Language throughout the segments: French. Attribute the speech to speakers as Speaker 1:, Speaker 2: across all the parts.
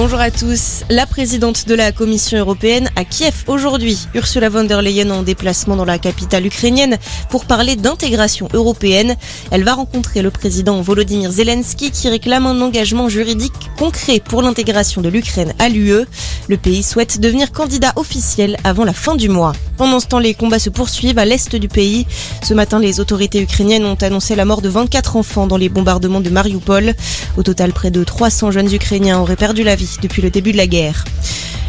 Speaker 1: Bonjour à tous. La présidente de la Commission européenne à Kiev aujourd'hui, Ursula von der Leyen en déplacement dans la capitale ukrainienne pour parler d'intégration européenne. Elle va rencontrer le président Volodymyr Zelensky qui réclame un engagement juridique concret pour l'intégration de l'Ukraine à l'UE. Le pays souhaite devenir candidat officiel avant la fin du mois. Pendant ce temps, les combats se poursuivent à l'est du pays. Ce matin, les autorités ukrainiennes ont annoncé la mort de 24 enfants dans les bombardements de Mariupol. Au total, près de 300 jeunes Ukrainiens auraient perdu la vie depuis le début de la guerre.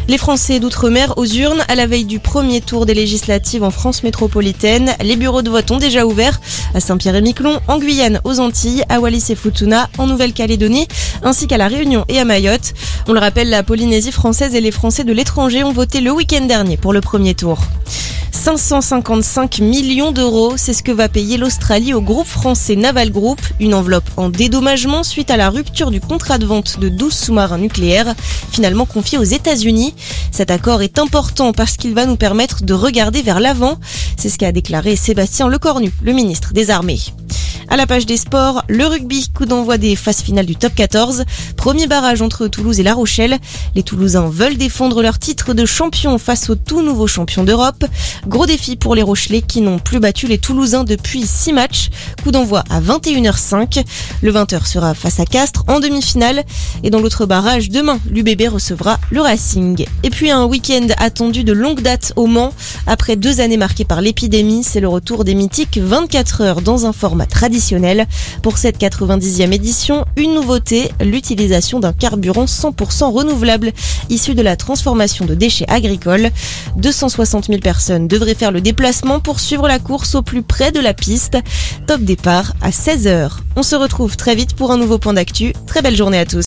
Speaker 1: Les Français d'outre-mer aux urnes à la veille du premier tour des législatives en France métropolitaine. Les bureaux de vote ont déjà ouvert à Saint-Pierre-et-Miquelon, en Guyane, aux Antilles, à Wallis et Futuna, en Nouvelle-Calédonie, ainsi qu'à la Réunion et à Mayotte. On le rappelle, la Polynésie française et les Français de l'étranger ont voté le week-end dernier pour le premier tour. 555 millions d'euros, c'est ce que va payer l'Australie au groupe français Naval Group, une enveloppe en dédommagement suite à la rupture du contrat de vente de 12 sous-marins nucléaires, finalement confiés aux États-Unis. Cet accord est important parce qu'il va nous permettre de regarder vers l'avant, c'est ce qu'a déclaré Sébastien Lecornu, le ministre des Armées. À la page des sports, le rugby, coup d'envoi des phases finales du top 14. Premier barrage entre Toulouse et La Rochelle. Les Toulousains veulent défendre leur titre de champion face au tout nouveau champion d'Europe. Gros défi pour les Rochelais qui n'ont plus battu les Toulousains depuis 6 matchs. Coup d'envoi à 21h05. Le 20h sera face à Castres en demi-finale. Et dans l'autre barrage, demain, l'UBB recevra le Racing. Et puis un week-end attendu de longue date au Mans. Après deux années marquées par l'épidémie, c'est le retour des mythiques 24 heures dans un format traditionnel pour cette 90e édition, une nouveauté, l'utilisation d'un carburant 100% renouvelable issu de la transformation de déchets agricoles. 260 000 personnes devraient faire le déplacement pour suivre la course au plus près de la piste. Top départ à 16h. On se retrouve très vite pour un nouveau point d'actu. Très belle journée à tous.